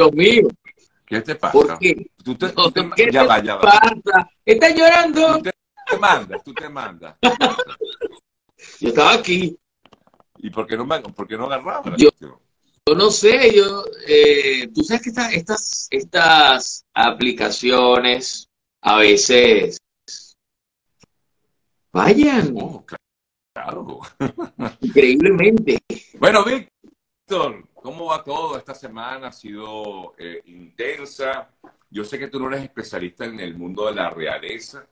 Dios mío. ¿Qué te pasa? ¿Por qué? Tú te, tú te- ¿Qué ya te va, ya va. pasa? ¿Estás llorando? Tú te, te mandas, tú te mandas. Yo estaba aquí. ¿Y por qué no, por qué no agarraba la Yo-? Yo no sé, yo, eh, tú sabes que esta- estas, estas aplicaciones a veces vayan Oh, claro. increíblemente. Bueno, Víctor, ¿cómo va todo? Esta semana ha sido eh, intensa. Yo sé que tú no eres especialista en el mundo de la realeza,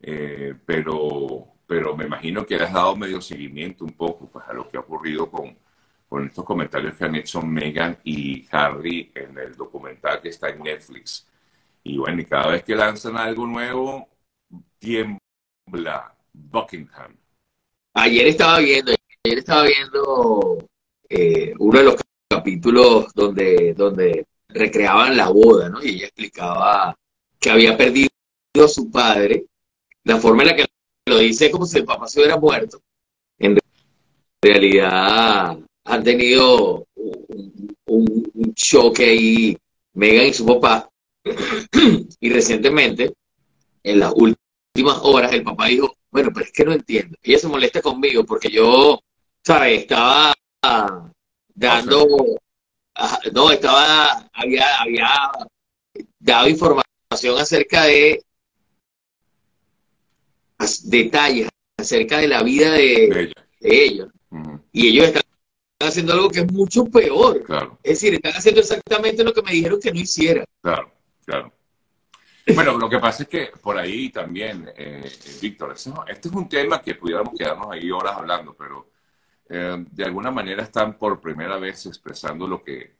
eh, pero, pero me imagino que le has dado medio seguimiento un poco pues, a lo que ha ocurrido con, con estos comentarios que han hecho Meghan y Harry en el documental que está en Netflix. Y bueno, y cada vez que lanzan algo nuevo, tiembla Buckingham. Ayer estaba viendo, ayer estaba viendo eh, uno de los capítulos donde, donde recreaban la boda, ¿no? Y ella explicaba que había perdido a su padre, la forma en la que lo dice como si el papá se hubiera muerto. En realidad han tenido un, choque ahí, Megan y su papá. y recientemente, en las últimas horas, el papá dijo, bueno, pero es que no entiendo. Ella se molesta conmigo porque yo. Estaba dando, ah, no, estaba, había, había dado información acerca de detalles acerca de la vida de, ellos. Y ellos están haciendo algo que es mucho peor. Claro. Es decir, están haciendo exactamente lo que me dijeron que no hiciera. Claro, claro. Bueno, lo que pasa es que por ahí también, eh, eh, Víctor, este es un tema que pudiéramos quedarnos ahí horas hablando, pero eh, de alguna manera están por primera vez expresando lo que,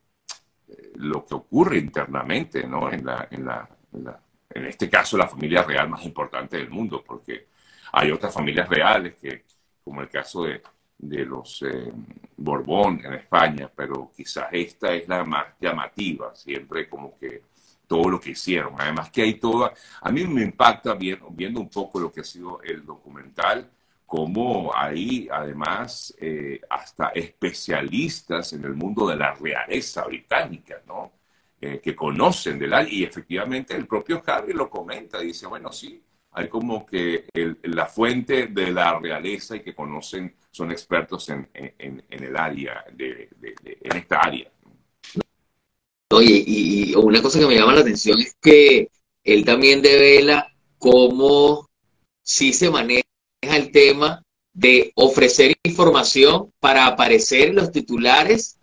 eh, lo que ocurre internamente, ¿no? En, la, en, la, en, la- en este caso, la familia real más importante del mundo, porque hay otras familias reales que, como el caso de, de los eh, Borbón en España, pero quizás esta es la más llamativa, siempre como que todo lo que hicieron. Además que hay toda, a mí me impacta bien, viendo un poco lo que ha sido el documental, como hay además eh, hasta especialistas en el mundo de la realeza británica, ¿no? Eh, que conocen del área y efectivamente el propio Harry lo comenta, dice, bueno, sí, hay como que la fuente de la realeza y que conocen, son expertos en, en- el área, de, en esta área. Oye, y una cosa que me llama la atención es que él también devela cómo sí se maneja el tema de ofrecer información para aparecer en los titulares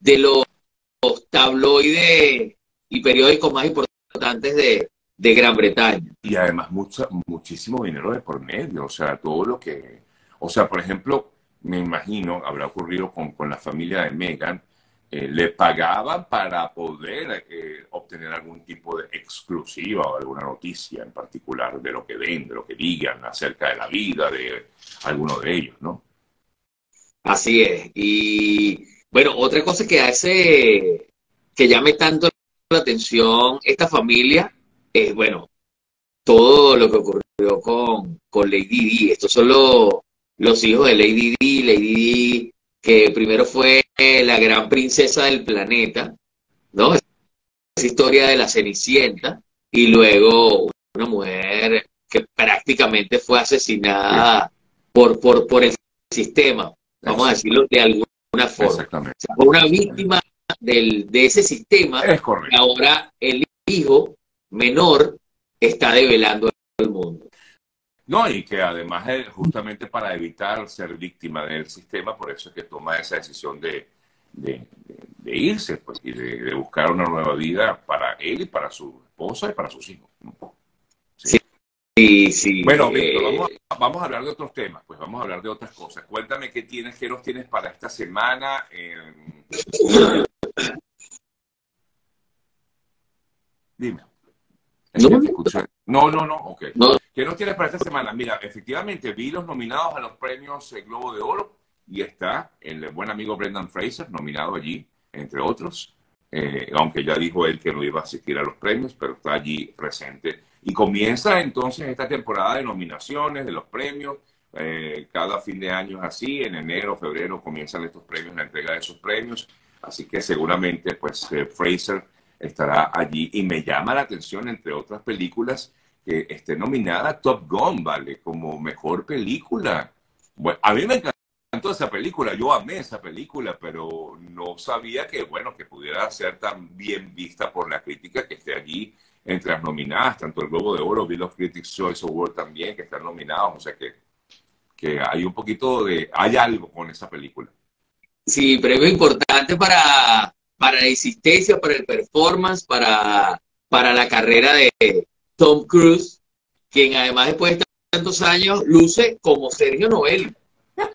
de los, los tabloides y periódicos más importantes de, de Gran Bretaña. Y además mucha, muchísimo dinero de por medio, o sea, todo lo que, o sea, por ejemplo, me imagino, habrá ocurrido con, con la familia de Meghan, eh, le pagaban para poder eh, obtener algún tipo de exclusiva o alguna noticia en particular de lo que ven, de lo que digan acerca de la vida de alguno de ellos, ¿no? Así es. Y bueno, otra cosa que hace que llame tanto la atención esta familia es, bueno, todo lo que ocurrió con, con Lady Di. Estos son los, hijos de Lady Di. Lady Di, que primero fue la gran princesa del planeta, ¿no? Esa historia de la Cenicienta, y luego una mujer que prácticamente fue asesinada por, por, por el sistema, vamos a decirlo de alguna forma. Exactamente. O sea, fue una víctima del, de ese sistema Es y correcto. ahora el hijo menor está develando al mundo. No, y que además es justamente para evitar ser víctima del sistema, por eso es que toma esa decisión de, de, de- de irse pues, y de, de buscar una nueva vida para él y para su esposa y para sus hijos. Sí, sí. Bueno, eh, Víctor, vamos, a- vamos a hablar de otros temas, pues vamos a hablar de otras cosas. Cuéntame qué tienes, qué nos tienes para esta semana. eh, Dime. Es No, que te escuché. No, no, no, ok. No. ¿Qué nos tienes para esta semana? Mira, efectivamente vi los nominados a los premios eh, Globo de Oro y está el buen amigo Brendan Fraser nominado allí, entre otros. Eh, aunque ya dijo él que no iba a asistir a los premios, pero está allí presente. Y comienza entonces esta temporada de nominaciones de los premios. Eh, cada fin de año es así, en enero, febrero comienzan estos premios, la entrega de esos premios. Así que seguramente, pues, eh, Fraser estará allí y me llama la atención, entre otras películas, que esté nominada Top Gun, ¿vale? Como mejor película. Bueno, a mí me encantó esa película, yo amé esa película, pero no sabía que, bueno, que pudiera ser tan bien vista por la crítica que esté allí entre las nominadas, tanto el Globo de Oro, Bill of Critics Choice Award también, que están nominados, o sea que, que hay un poquito de, hay algo con esa película. Sí, premio importante para, para la existencia, para el performance, para, para la carrera de Tom Cruise, quien además después de tantos años luce como Sergio Noel.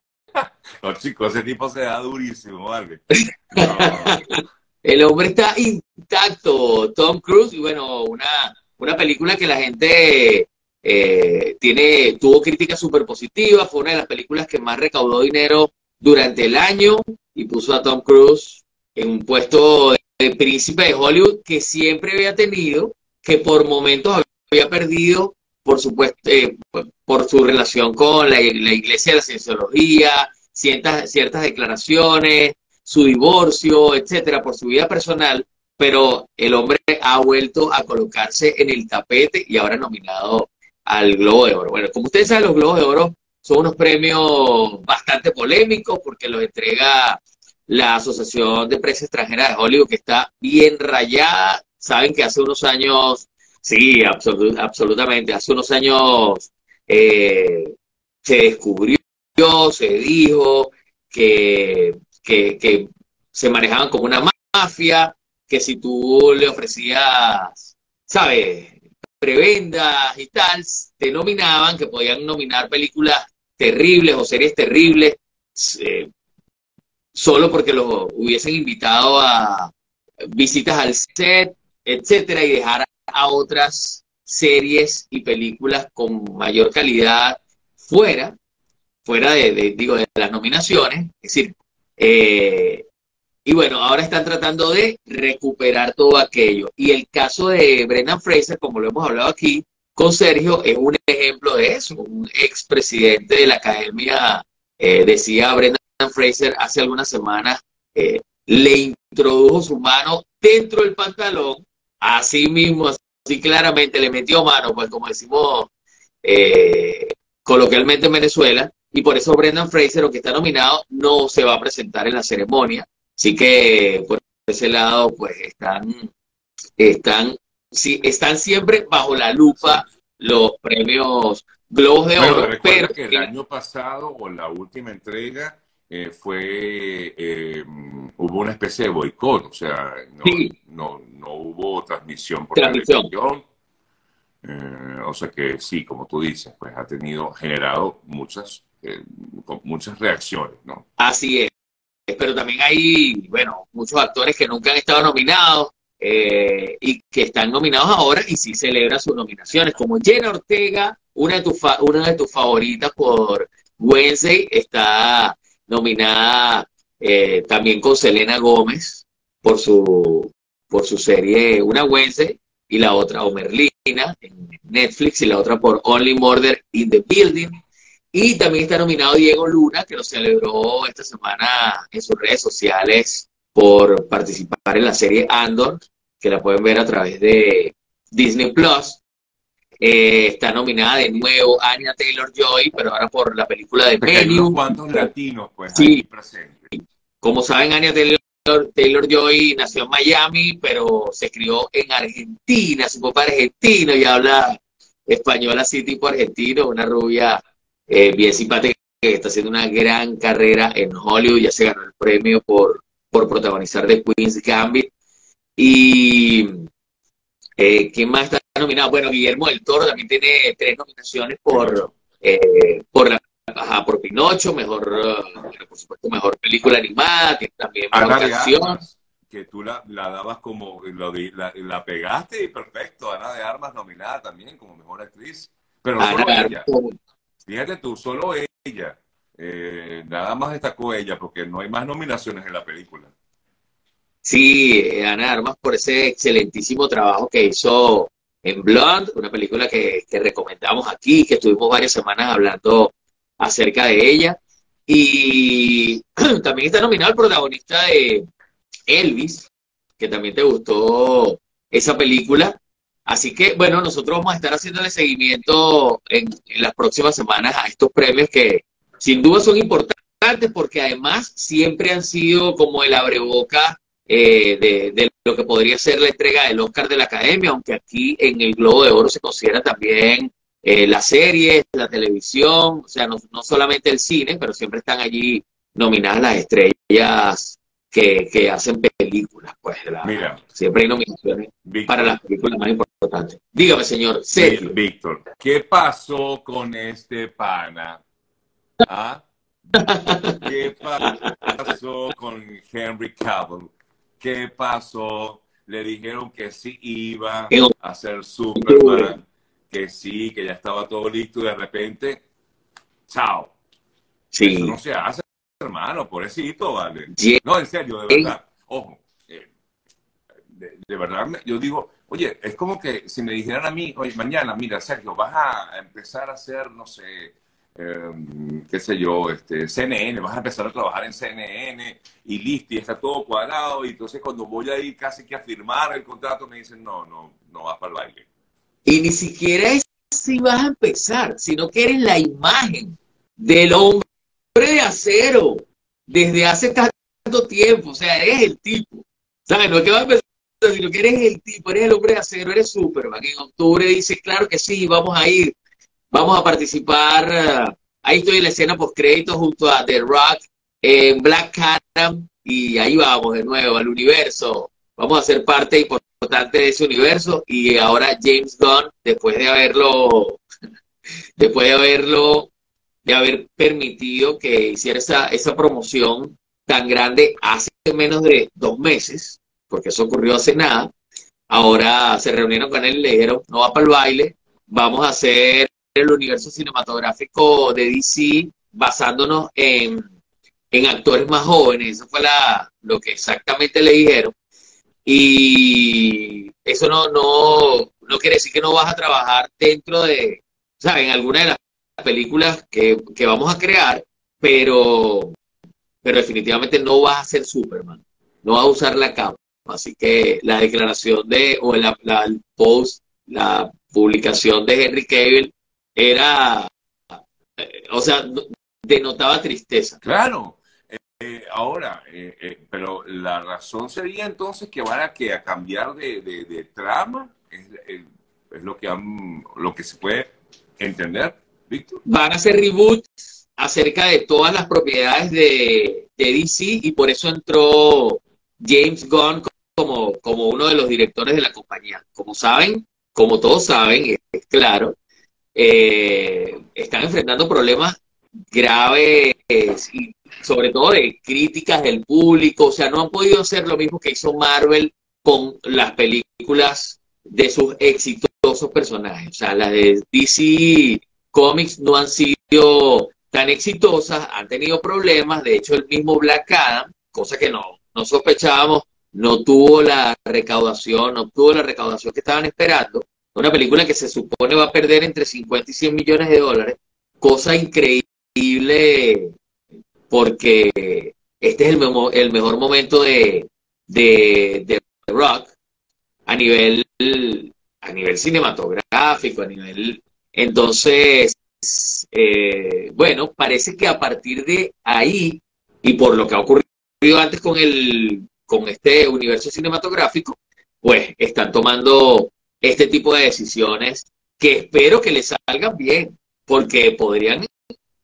No, chicos, ese tipo se da durísimo, ¿vale? el hombre está intacto, Tom Cruise, y bueno, una, una película que la gente eh, tiene, tuvo críticas súper positivas, fue una de las películas que más recaudó dinero durante el año y puso a Tom Cruise en un puesto de príncipe de Hollywood que siempre había tenido, que por momentos había perdido, por supuesto, eh, por su relación con la, iglesia de la cienciología, ciertas, ciertas declaraciones, su divorcio, etcétera, por su vida personal, pero el hombre ha vuelto a colocarse en el tapete y ahora nominado al Globo de Oro. Bueno, como ustedes saben, los Globos de Oro son unos premios bastante polémicos porque los entrega la Asociación de Prensa Extranjera de Hollywood, que está bien rayada. Saben que hace unos años, sí, absolutamente, hace unos años eh, se descubrió, se dijo que, que, se manejaban como una mafia, que si tú le ofrecías, ¿sabes? prebendas y tal, te nominaban, que podían nominar películas terribles o series terribles, eh, solo porque los hubiesen invitado a visitas al set, etcétera, y dejar a otras series y películas con mayor calidad fuera, fuera de, digo, de las nominaciones, es decir, eh, y bueno, ahora están tratando de recuperar todo aquello. Y el caso de Brendan Fraser, como lo hemos hablado aquí con Sergio, es un ejemplo de eso. Un expresidente de la academia eh, decía Brendan Fraser hace algunas semanas, eh, le introdujo su mano dentro del pantalón, así mismo, así claramente le metió mano, pues como decimos eh, coloquialmente en Venezuela, y por eso Brendan Fraser, que está nominado, no se va a presentar en la ceremonia Así que por ese lado, pues están, están, sí, están siempre bajo la lupa los premios Globos de Oro. pero que el año pasado o la última entrega eh, fue eh, hubo una especie de boicot, o sea, no, no, hubo transmisión por transmisión. televisión. Eh, o sea que sí, como tú dices, pues ha tenido generado muchas muchas reacciones, ¿no? Así es pero también hay, bueno, muchos actores que nunca han estado nominados y que están nominados ahora y sí celebran sus nominaciones, como Jenna Ortega, una de, tus una de tus favoritas por Wednesday, está nominada eh, también con Selena Gómez por su, por su serie Una Wednesday y la otra Omerlina en Netflix y la otra por Only Murder in the Building. Y también está nominado Diego Luna, que lo celebró esta semana en sus redes sociales por participar en la serie Andor, que la pueden ver a través de Disney Plus. Eh, está nominada de nuevo Anya Taylor Joy, pero ahora por la película de Medium. ¿Cuántos latinos pues sí. presentes? Como saben, Anya Taylor, Taylor Joy nació en Miami, pero se crió en Argentina, su papá argentino y habla español así tipo argentino, una rubia eh, bien simpática, que está haciendo una gran carrera en Hollywood, ya se ganó el premio por, por protagonizar The Queen's Gambit. Y eh, ¿quién más está nominado? Bueno, Guillermo del Toro también tiene tres nominaciones por, eh, por la por Pinocho, mejor, por supuesto, mejor película animada, también mejor canción. que tú la, dabas como, la, la, pegaste y perfecto, Ana de Armas nominada también como mejor actriz. Pero Ana Fíjate tú, solo ella. Eh, nada más destacó ella porque no hay más nominaciones en la película. Sí, Ana Armas por ese excelentísimo trabajo que hizo en Blonde, una película que, recomendamos aquí, que estuvimos varias semanas hablando acerca de ella. Y también está nominado el protagonista de Elvis, que también te gustó esa película. Así que, bueno, nosotros vamos a estar haciéndole seguimiento en, las próximas semanas a estos premios que sin duda son importantes porque además siempre han sido como el abreboca eh, de, lo que podría ser la entrega del Oscar de la Academia, aunque aquí en el Globo de Oro se considera también eh, las series, la televisión, o sea, no, no solamente el cine, pero siempre están allí nominadas las estrellas que, hacen películas, pues. Mira, siempre hay nominaciones para las películas más importantes. Dígame, señor Sergio. Víctor, ¿qué pasó con este pana? ¿Ah? ¿Qué pasó con Henry Cavill? ¿Qué pasó? Le dijeron que sí iba a ser Superman, que sí, que ya estaba todo listo y de repente, chao. Sí. Eso no se hace hermano, pobrecito, vale. No, en serio, de verdad. Ojo, eh, de, verdad, yo digo, oye, es como que si me dijeran a mí, oye, mañana, mira, Sergio, vas a empezar a hacer, no sé, em, qué sé yo, este, CNN, vas a empezar a trabajar en CNN y listo, y está todo cuadrado, y entonces cuando voy a ir casi que a firmar el contrato me dicen, no, no, no vas para el baile. Y ni siquiera es si vas a empezar, sino que eres la imagen del hombre de acero desde hace tanto tiempo. O sea, eres el tipo. ¿Sabes? No es que va a empezar, sino que eres el tipo, eres el hombre de acero, eres Superman. En octubre dice, claro que sí, vamos a ir, vamos a participar. ahí estoy en la escena post crédito junto a The Rock, en Black Adam, y ahí vamos de nuevo al universo. Vamos a ser parte importante de ese universo. Y ahora James Gunn, después de haberlo, después de haberlo de haber permitido que hiciera esa, esa promoción tan grande hace menos de dos meses, porque eso ocurrió hace nada. Ahora se reunieron con él y le dijeron, no va para el baile, vamos a hacer el universo cinematográfico de DC basándonos en, en actores más jóvenes. Eso fue la, lo que exactamente le dijeron. Y eso no, no, no quiere decir que no vas a trabajar dentro de, sea, en alguna de las películas que, vamos a crear, pero, pero definitivamente no vas a ser Superman, no vas a usar la capa. Así que la declaración de, o la, el post, la publicación de Henry Cavill era, eh, o sea, denotaba tristeza. Claro. Eh, ahora, eh, pero la razón sería entonces que van a, que a cambiar de, trama, es, es, lo, que lo que se puede entender. Van a hacer reboots acerca de todas las propiedades de, DC y por eso entró James Gunn como, como uno de los directores de la compañía. Como saben, como todos saben, es claro, eh, están enfrentando problemas graves y sobre todo de críticas del público. O sea, no han podido hacer lo mismo que hizo Marvel con las películas de sus exitosos personajes. O sea, las de DC cómics no han sido tan exitosas, han tenido problemas, de hecho el mismo Black Adam, cosa que no, no sospechábamos, no tuvo la recaudación, no tuvo la recaudación que estaban esperando. Una película que se supone va a perder entre 50 y 100 millones de dólares, cosa increíble porque este es el, el mejor momento de, de, de Rock a nivel, a nivel cinematográfico, a nivel entonces, eh, bueno, parece que a partir de ahí, y por lo que ha ocurrido antes con, el, con este universo cinematográfico, pues están tomando este tipo de decisiones que espero que les salgan bien, porque podrían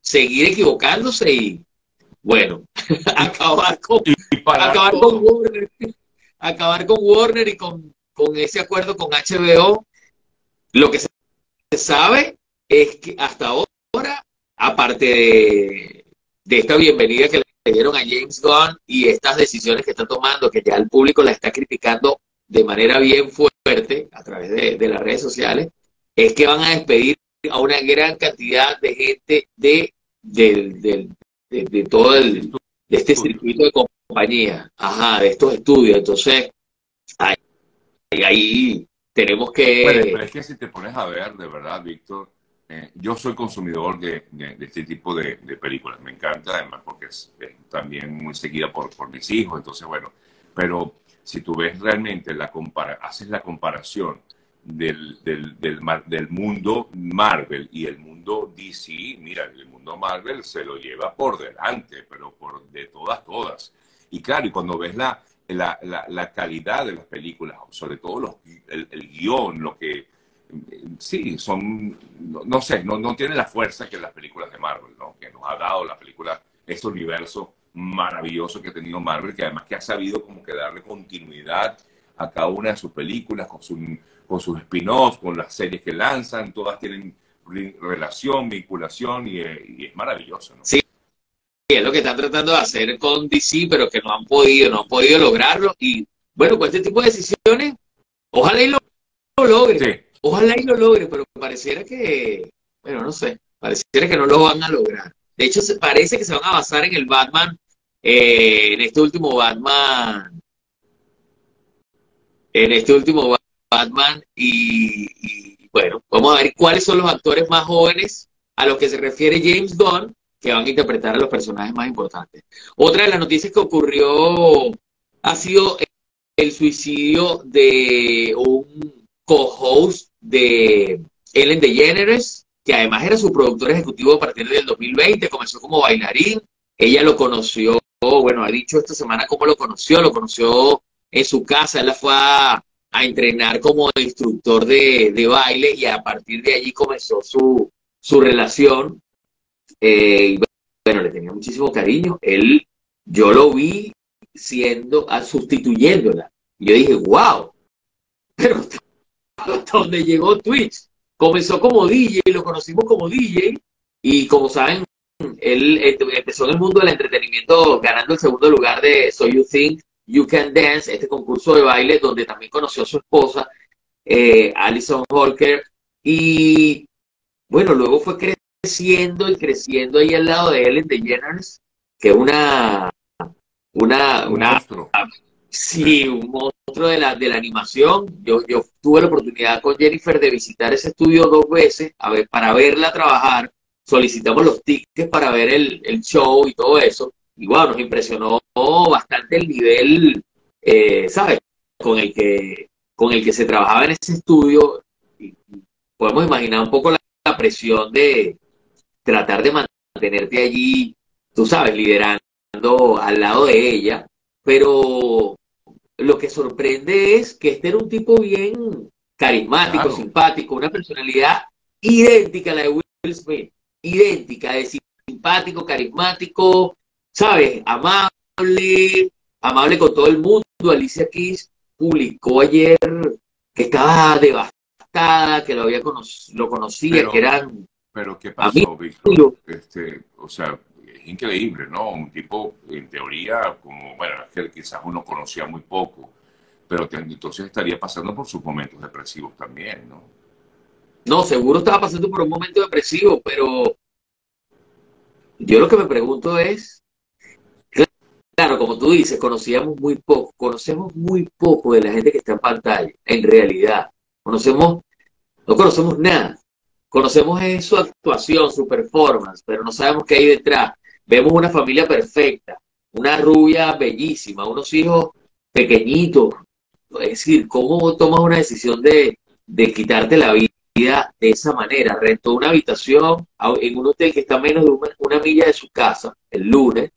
seguir equivocándose y, bueno, acabar con, acabar con Warner, acabar con Warner y con, con ese acuerdo con HBO, lo que se sabe es que hasta ahora, aparte de, esta bienvenida que le dieron a James Gunn y estas decisiones que está tomando, que ya el público la está criticando de manera bien fuerte a través de, las redes sociales, es que van a despedir a una gran cantidad de gente de, de, todo el, de este circuito de compañía, ajá, de estos estudios. Entonces, ahí, ahí tenemos que... pero es que si te pones a ver, de verdad, Víctor, eh, yo soy consumidor de, este tipo de, películas. Me encanta, además, porque es, también muy seguida por, por mis hijos. Entonces, bueno, pero si tú ves realmente, la compara haces la comparación del, del, del, del, mundo Marvel y el mundo DC, mira, el mundo Marvel se lo lleva por delante, pero por de todas, todas. Y claro, y cuando ves la, la, la, calidad de las películas, sobre todo los, el, el guion, lo que sí, son, no, sé, no, no tienen la fuerza que las películas de Marvel, ¿no? Que nos ha dado la película, este universo maravilloso que ha tenido Marvel, que además que ha sabido como que darle continuidad a cada una de sus películas, con, su, con sus spin-offs, con las series que lanzan, todas tienen relación, vinculación y, es maravilloso, ¿no? Sí, es lo que están tratando de hacer con DC, pero que no han podido, no han podido lograrlo. Y bueno, pues este tipo de decisiones, ojalá y lo, logre. Ojalá y lo logre, pero pareciera que, bueno, no sé, pareciera que no lo van a lograr. De hecho, parece que se van a basar en el Batman, eh, en este último Batman, en este último Batman y, bueno, vamos a ver cuáles son los actores más jóvenes a los que se refiere James Gunn que van a interpretar a los personajes más importantes. Otra de las noticias que ocurrió ha sido el suicidio de un co-host de Ellen DeGeneres, que además era su productor ejecutivo a partir del 2020, comenzó como bailarín, ella lo conoció, bueno, ha dicho esta semana cómo lo conoció, lo conoció en su casa, él la fue a, entrenar como instructor de, baile y a partir de allí comenzó su, su relación. Eh, bueno, le tenía muchísimo cariño. Él, yo lo vi siendo, a, sustituyéndola. Y yo dije, wow, pero hasta donde llegó Twitch. Comenzó como DJ, lo conocimos como DJ, y como saben, él empezó en el mundo del entretenimiento ganando el segundo lugar de So You Think You Can Dance, este concurso de baile donde también conoció a su esposa, eh, Alison Holker, y bueno, luego fue creciendo y creciendo ahí al lado de Ellen DeGeneres, que es una, una, una, Sí, un monstruo de la, de la animación. Yo, yo tuve la oportunidad con Jennifer de visitar ese estudio dos veces a ver, para verla trabajar. Solicitamos los tickets para ver el, el show y todo eso. Y bueno, nos impresionó bastante el nivel, eh, ¿sabes? Con el, que, con el que se trabajaba en ese estudio. Y podemos imaginar un poco la, la presión de tratar de mantenerte allí, tú sabes, liderando al lado de ella pero lo que sorprende es que este era un tipo bien carismático, simpático, una personalidad idéntica a la de Will Smith, idéntica, es simpático, carismático, ¿sabes? Amable, amable con todo el mundo. Alicia Keys publicó ayer que estaba devastada, que lo había lo conocía, que eran pero ¿qué pasó, Víctor? Este, o sea, increíble, ¿no? Un tipo, en teoría, como, bueno, es que quizás uno conocía muy poco, pero entonces estaría pasando por sus momentos depresivos también, ¿no? No, seguro estaba pasando por un momento depresivo, pero yo lo que me pregunto es, claro, como tú dices, conocíamos muy poco, conocemos muy poco de la gente que está en pantalla, en realidad. Conocemos, no conocemos nada. Conocemos su actuación, su performance, pero no sabemos qué hay detrás. Vemos una familia perfecta, una rubia bellísima, unos hijos pequeñitos. Es decir, ¿cómo tomas una decisión de, quitarte la vida de esa manera? Rentó una habitación en un hotel que está a menos de una, milla de su casa el lunes,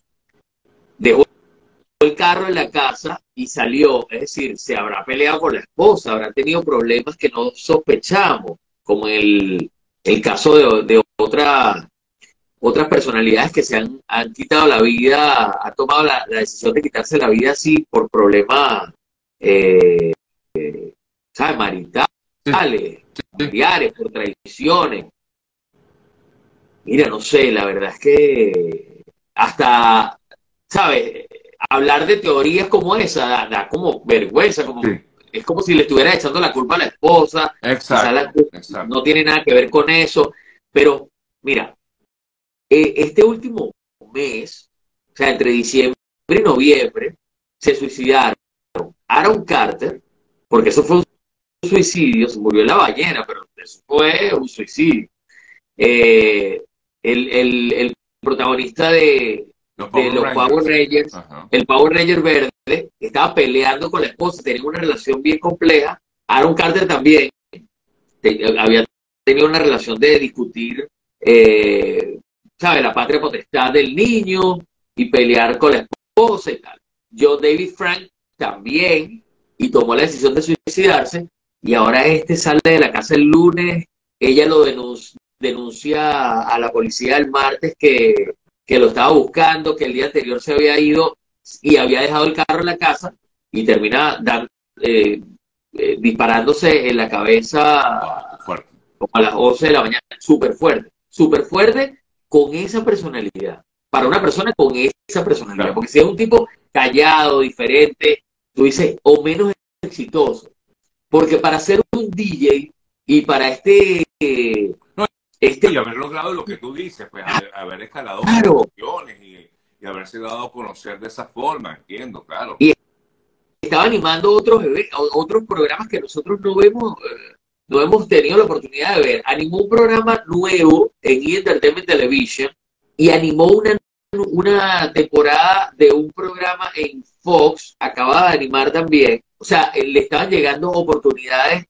dejó el carro en la casa y salió. Es decir, se habrá peleado con la esposa, habrá tenido problemas que no sospechamos, como el, el caso de, de otra otras personalidades que se han, han quitado la vida, han tomado la, decisión de quitarse la vida así por problemas, eh, eh familiares, por traiciones. Mira, no sé, la verdad es que hasta, ¿sabes? Hablar de teorías como esa da, como vergüenza, como, es como si le estuviera echando la culpa a la esposa. exacto. No tiene nada que ver con eso, pero mira, eh, este último mes, o sea, entre diciembre y noviembre, se suicidaron Aaron Carter, porque eso fue un suicidio, se murió en la ballena, pero eso fue un suicidio. Eh, el, protagonista de, los Power Rangers, el Power Ranger verde, estaba peleando con la esposa, tenía una relación bien compleja. Aaron Carter también había tenido una relación de discutir, eh, ¿sabes? La patria potestad del niño y pelear con la esposa y tal. Yo, David Frank, también, y tomó la decisión de suicidarse, y ahora este sale de la casa el lunes, ella lo denuncia, a la policía el martes que, lo estaba buscando, que el día anterior se había ido y había dejado el carro en la casa y termina eh, eh, disparándose en la cabeza como a las 11 de la mañana, súper fuerte, súper fuerte con esa personalidad, para una persona con esa personalidad, porque si es un tipo callado, diferente, tú dices, o menos exitoso, porque para ser un DJ y para este... este... Y haber logrado lo que tú dices, pues haber, escalado claro. y, y, haberse dado a conocer de esa forma, entiendo, claro. Y estaba animando otros, otros programas que nosotros no vemos, eh, no hemos tenido la oportunidad de ver. Animó un programa nuevo en E! Entertainment Television y animó una, una temporada de un programa en Fox, acaba de animar también. O sea, eh, le estaban llegando oportunidades.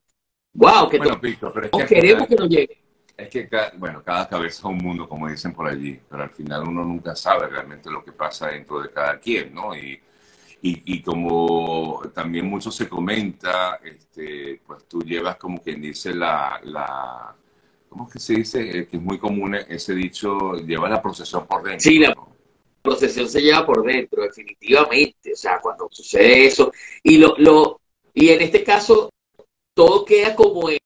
¡Wow! Que bueno, pero es que queremos que nos llegue. Es que, bueno, cada cabeza es un mundo, como dicen por allí, pero al final uno nunca sabe realmente lo que pasa dentro de cada quien, ¿no? Y, y, como también mucho se comenta, este, pues tú llevas como quien dice la, la ¿cómo es que se dice? Eh, que es muy común ese dicho, lleva la procesión por dentro. Sí, la procesión se lleva por dentro, definitivamente. O sea, cuando sucede eso. Y, lo, lo, y en este caso, todo queda como en,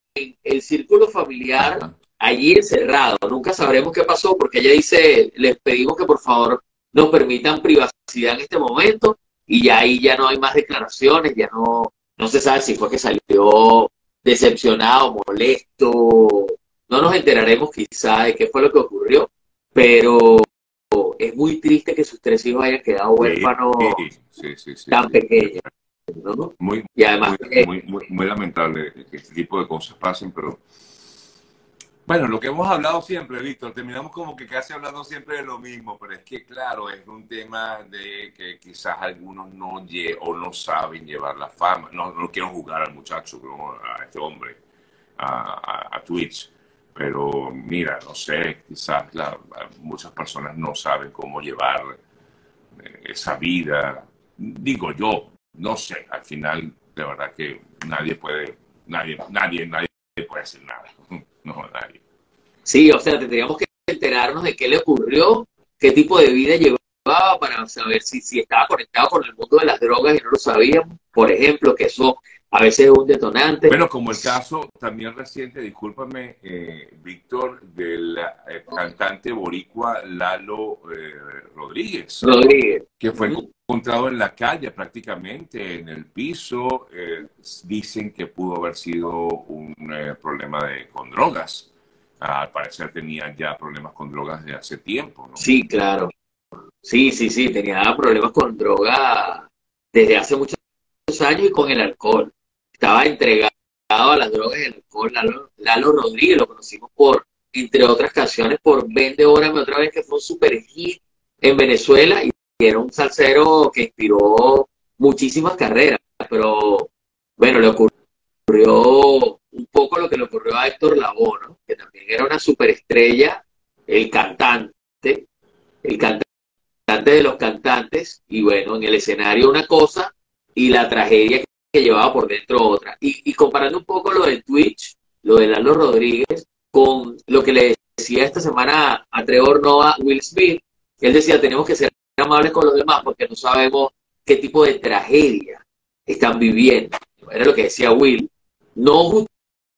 el círculo familiar, allí encerrado. Nunca sabremos qué pasó porque ella dice, les pedimos que por favor nos permitan privacidad en este momento y ya ahí ya no hay más declaraciones, ya no, no se sabe si fue que salió decepcionado, molesto, no nos enteraremos quizá de qué fue lo que ocurrió, pero es muy triste que sus tres hijos hayan quedado huérfanos tan pequeños. Muy, y además muy, muy, muy, lamentable que este tipo de cosas pasen, pero bueno, lo que hemos hablado siempre, Víctor, terminamos como que casi hablando siempre de lo mismo, pero es que, claro, es un tema de que quizás algunos no o no saben llevar la fama, no, no quiero jugar al muchacho, a este hombre, a, Twitch, pero mira, no sé, quizás muchas personas no saben cómo llevar eh, esa vida, digo yo, no sé, al final, de verdad que nadie puede, nadie, nadie, nadie puede decir nada. No, nadie. Sí, o sea, tendríamos que enterarnos de qué le ocurrió, qué tipo de vida llevaba para saber si, si estaba conectado con el mundo de las drogas y no lo sabíamos. Por ejemplo, que eso a veces es un detonante. Bueno, como el caso también reciente, discúlpame, eh, Víctor, del eh, cantante boricua Lalo eh, Rodríguez. Rodríguez. Que fue encontrado en la calle prácticamente, en el piso. dicen que pudo haber sido un problema de, con drogas al parecer tenía ya problemas con drogas de hace tiempo, ¿no? Sí, claro. Sí, sí, sí, tenía problemas con drogas desde hace muchos años y con el alcohol. Estaba entregado a las drogas y el alcohol. Lalo, Rodríguez lo conocimos por, entre otras canciones, por Vende Órame otra vez, que fue un super hit en Venezuela y era un salsero que inspiró muchísimas carreras. Pero bueno, le ocurrió un poco lo que le ocurrió a Héctor Lavoe, que también era una superestrella, el cantante, el cantante de los cantantes, y bueno, en el escenario una cosa y la tragedia que llevaba por dentro otra. Y, comparando un poco lo de Twitch, lo de Lalo Rodríguez, con lo que le decía esta semana a Trevor Noah Will Smith, él decía, tenemos que ser amables con los demás porque no sabemos qué tipo de tragedia están viviendo. Era lo que decía Will. No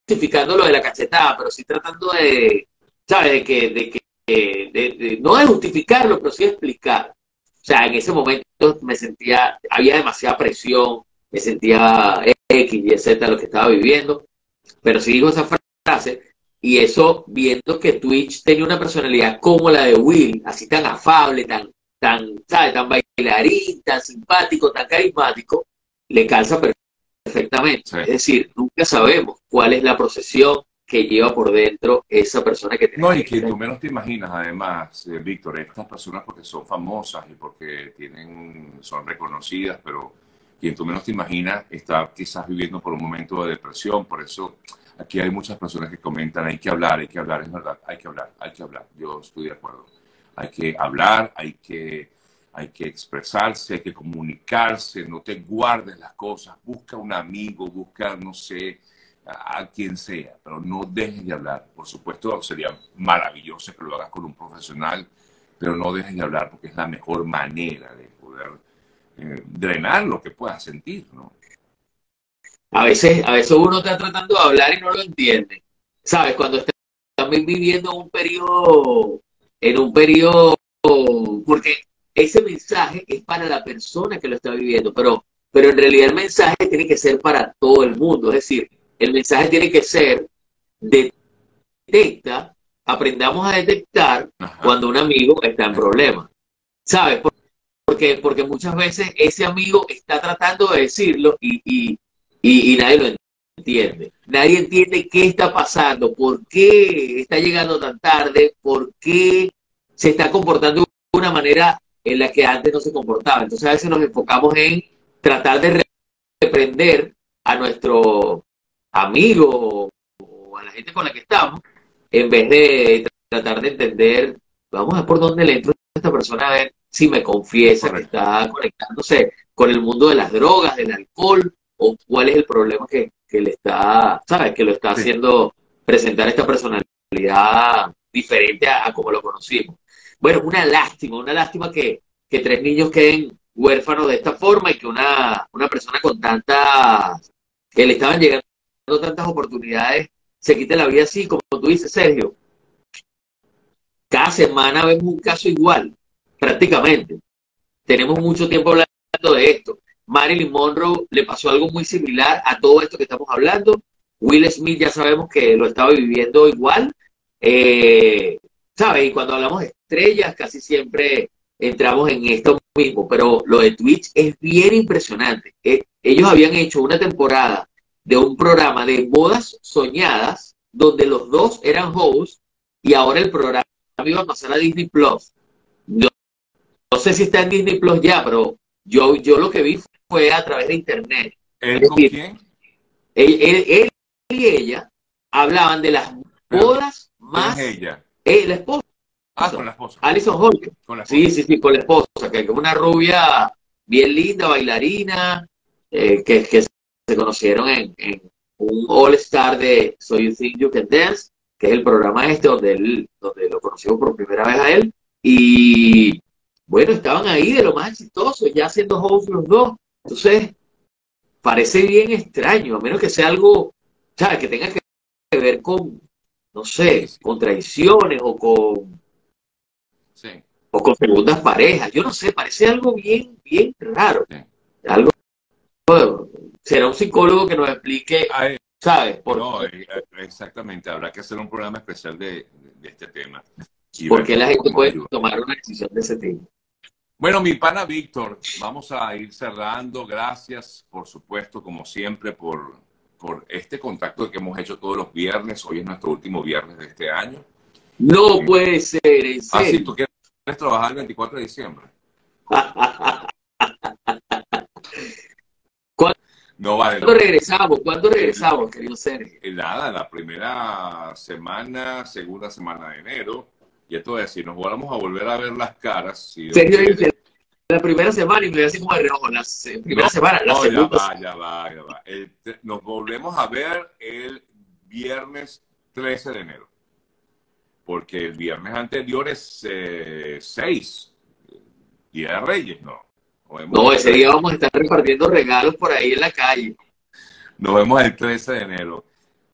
justificando lo de la cachetada, pero sí tratando de, ¿sabes? De que, de que, no de justificarlo, pero sí de explicar. O sea, en ese momento me sentía, había demasiada presión, me sentía X y Z lo que estaba viviendo, pero sí dijo esa frase, y eso viendo que Twitch tenía una personalidad como la de Will, así tan afable, tan, tan, ¿sabes? Tan bailarín, tan simpático, tan carismático, le calza perfectamente perfectamente. Es decir, nunca sabemos cuál es la procesión que lleva por dentro esa persona que No, y que tú menos te imaginas, además, eh, Víctor, estas personas porque son famosas y porque tienen, son reconocidas, pero quien tú menos te imaginas está quizás viviendo por un momento de depresión. Por eso aquí hay muchas personas que comentan, hay que hablar, hay que hablar, es verdad, hay que hablar, hay que hablar. Yo estoy de acuerdo. Hay que hablar, hay que, hay que expresarse, hay que comunicarse, no te guardes las cosas, busca un amigo, busca, no sé, a, quien sea, pero no dejes de hablar. Por supuesto, sería maravilloso que lo hagas con un profesional, pero no dejes de hablar porque es la mejor manera de poder eh, drenar lo que puedas sentir, ¿no? A veces, a veces uno está tratando de hablar y no lo entiende. ¿Sabes? Cuando estás también viviendo un periodo, en un periodo, porque ese mensaje es para la persona que lo está viviendo, pero, pero en realidad el mensaje tiene que ser para todo el mundo. Es decir, el mensaje tiene que ser detecta, aprendamos a detectar Ajá. cuando un amigo está en problemas. ¿Sabes? Porque, porque muchas veces ese amigo está tratando de decirlo y, y, y, y nadie lo entiende. Nadie entiende qué está pasando, por qué está llegando tan tarde, por qué se está comportando de una manera en la que antes no se comportaba. Entonces a veces nos enfocamos en tratar de reprender a nuestro amigo o a la gente con la que estamos, en vez de tratar de entender, vamos a ver por dónde le entro a esta persona a ver si me confiesa Correcto. que está conectándose con el mundo de las drogas, del alcohol, o cuál es el problema que, que le está, ¿sabes? Que lo está Sí. haciendo presentar esta personalidad diferente a, a como lo conocimos. Bueno, una lástima, una lástima que, que tres niños queden huérfanos de esta forma y que una, una persona con tantas, que le estaban llegando tantas oportunidades, se quite la vida así, como tú dices, Sergio. Cada semana vemos un caso igual, prácticamente. Tenemos mucho tiempo hablando de esto. Marilyn Monroe le pasó algo muy similar a todo esto que estamos hablando. Will Smith ya sabemos que lo estaba viviendo igual. Eh, ¿Sabes? Y cuando hablamos de estrellas, casi siempre entramos en esto mismo. Pero lo de Twitch es bien impresionante. Eh, ellos habían hecho una temporada de un programa de bodas soñadas, donde los dos eran hosts, y ahora el programa iba a pasar a Disney Plus. No, no sé si está en Disney Plus ya, pero yo, yo lo que vi fue a través de internet. ¿Él Es con decir, quién? Él, él- él y ella hablaban de las bodas ¿Quién más. ella? eh, la esposa, Ah, con la esposa. Alison Holker. Con la esposa. Sí, sí, sí, con la esposa, que es una rubia bien linda, bailarina, eh, que, que se conocieron en, en un All Star de So You Think You Can Dance, que es el programa este donde él, donde lo conocimos por primera vez a él. Y bueno, estaban ahí de lo más exitoso, ya siendo hosts los dos. Entonces, parece bien extraño, a menos que sea algo, ¿sabes? Que tenga que ver con, no sé, con traiciones o con Sí. o con segundas parejas. Yo no sé, parece algo bien, bien raro. Sí. Algo. Será un psicólogo que nos explique, ¿sabes? Por, no, eh, eh, exactamente. Habrá que hacer un programa especial de, de- este tema. Y por ver qué la gente puede ayuda. tomar una decisión de ese tipo. Bueno, mi pana Víctor, vamos a ir cerrando. Gracias, por supuesto, como siempre, por, por este contacto que hemos hecho todos los viernes. Hoy es nuestro último viernes de este año. No puede ser, en Ah, sí, tú quieres trabajar el 24 de diciembre. No vale. ¿Cuándo regresamos? ¿Cuándo regresamos, querido Sergio? Eh, Nada, la primera semana, segunda semana de enero. Y esto es decir, nos vamos a volver a ver las caras. Si Sergio dice, la primera semana y me así como de reojo, la se- primera No, semana, la No, ya segunda. va, ya va, ya va. El te- nos volvemos a ver el viernes 13 de enero. Porque el viernes anterior es eh, 6, Día de Reyes, ¿no? No, ese día vamos a estar repartiendo regalos por ahí en la calle. Nos vemos el 13 de enero.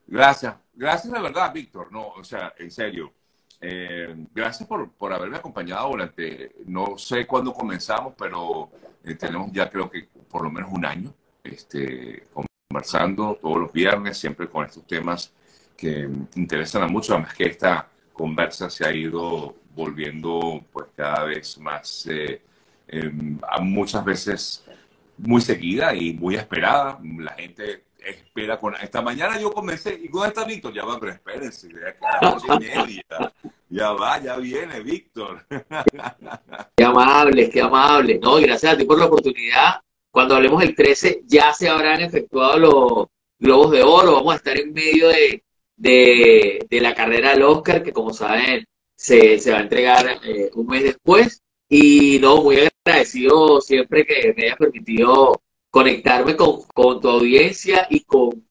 Gracias. Gracias de verdad, Víctor. No, o sea, en serio. Eh, gracias por, por haberme acompañado durante, no sé cuándo comenzamos, pero eh, tenemos ya creo que por lo menos un año este, conversando todos los viernes, siempre con estos temas que interesan a muchos, además que esta conversa se ha ido volviendo pues cada vez más, eh, eh, muchas veces muy seguida y muy esperada. La gente espera con... Esta mañana yo comencé, ¿y dónde está Víctor? Ya va, pero espérense, ya media. Ya va, ya viene Víctor. Qué amables, qué amables. No, y gracias a ti por la oportunidad cuando hablemos el 13 ya se habrán efectuado los globos de oro, vamos a estar en medio de, de, la carrera del Oscar, que como saben se, se va a entregar eh, un mes después. Y no, muy agradecido siempre que me hayas permitido conectarme con, tu audiencia y con,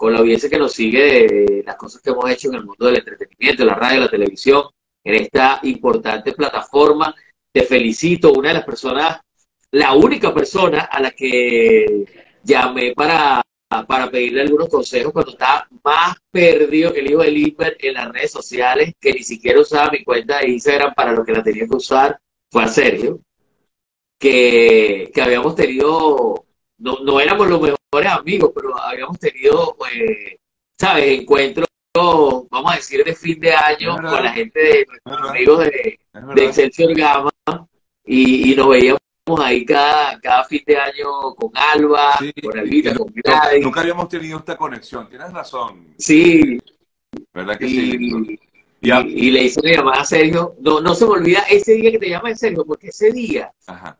la audiencia que nos sigue de las cosas que hemos hecho en el mundo del entretenimiento, la radio, la televisión, en esta importante plataforma. Te felicito, una de las personas, la única persona a la que llamé para para pedirle algunos consejos cuando estaba más perdido que el hijo de Limber en las redes sociales, que ni siquiera usaba mi cuenta de Instagram para lo que la tenía que usar, fue a Sergio, que, que habíamos tenido, no, no éramos los mejores amigos, pero habíamos tenido, eh, ¿sabes?, encuentros, vamos a decir, de fin de año con la gente de nuestros amigos de, de Excelsior Gama y, y nos veíamos ahí cada, cada fin de año con Alba, con Alvita, con Gladys. Nunca habíamos tenido esta conexión, tienes razón. Sí. ¿Verdad que sí? Y, le hice una llamada a Sergio. No, no se me olvida ese día que te llamé Sergio, porque ese día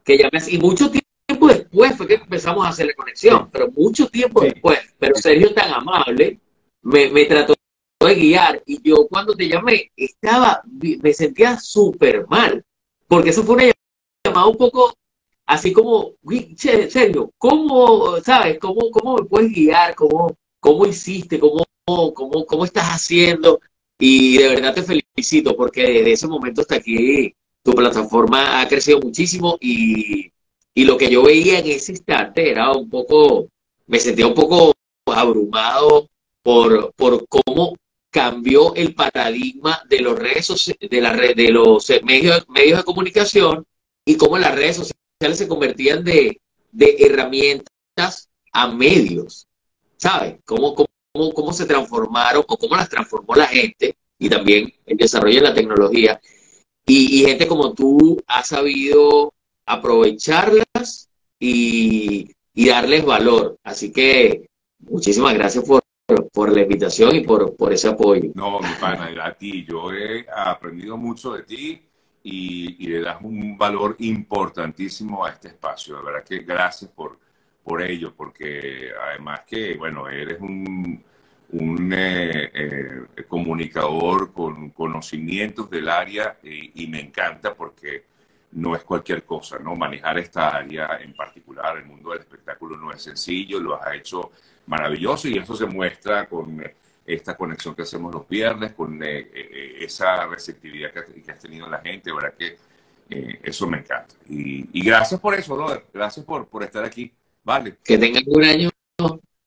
que llamé, y mucho tiempo después fue que empezamos a hacer la conexión, pero mucho tiempo después. Pero Sergio tan amable me, me trató de guiar y yo cuando te llamé estaba, me sentía súper mal, porque eso fue una llamada un poco así como, serio, ¿cómo, sabes, cómo, cómo me puedes guiar? ¿Cómo, cómo hiciste? ¿Cómo, cómo, ¿Cómo estás haciendo? Y de verdad te felicito porque desde ese momento hasta aquí tu plataforma ha crecido muchísimo y, y lo que yo veía en ese instante era un poco, me sentía un poco abrumado por, por cómo cambió el paradigma de los redes de la red, de los medios, medios de comunicación y cómo las redes sociales se convertían de, herramientas a medios, ¿sabes? ¿Cómo, cómo, cómo se transformaron o cómo las transformó la gente y también el desarrollo de la tecnología. Y, gente como tú ha sabido aprovecharlas y, darles valor. Así que muchísimas gracias por, por la invitación y por, por ese apoyo. No, mi pana, a ti. Yo he aprendido mucho de ti y, le das un valor importantísimo a este espacio. De verdad que gracias por, por ello, porque además que, bueno, eres un, un eh, eh, comunicador con conocimientos del área y, me encanta porque no es cualquier cosa, ¿no? Manejar esta área en particular, el mundo del espectáculo no es sencillo, lo has hecho maravilloso y eso se muestra con esta conexión que hacemos los viernes, con eh, eh, eh, esa receptividad que, que, has tenido la gente, ¿verdad? Que eso me encanta. Y, gracias por eso, brother. Gracias por, por estar aquí. Vale. Que tengan un año,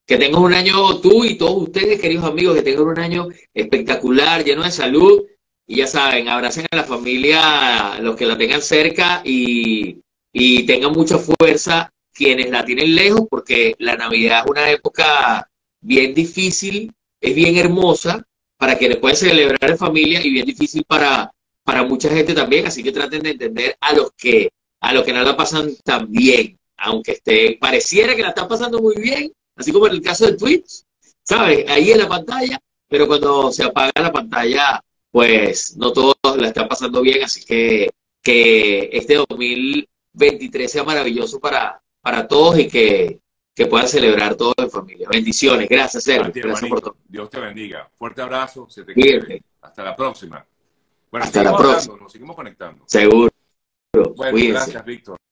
que tengan un año tú y todos ustedes, queridos amigos, que tengan un año espectacular, lleno de salud. Y ya saben, abracen a la familia, los que la tengan cerca y, y tengan mucha fuerza quienes la tienen lejos, porque la Navidad es una época bien difícil es bien hermosa para quienes pueden celebrar en familia y bien difícil para, para mucha gente también, así que traten de entender a los que a los que no la pasan tan bien, aunque esté, pareciera que la están pasando muy bien, así como en el caso de Twitch, ¿sabes? Ahí en la pantalla, pero cuando se apaga la pantalla, pues no todos la están pasando bien, así que que este 2023 sea maravilloso para, para todos y que, que puedan celebrar todo en familia. Bendiciones. Gracias, Sergio. Gracias por todo. Dios te bendiga. Fuerte abrazo. Se te Hasta la próxima. Bueno, Hasta la próxima. nos seguimos conectando. Seguro. Bueno, gracias, Víctor.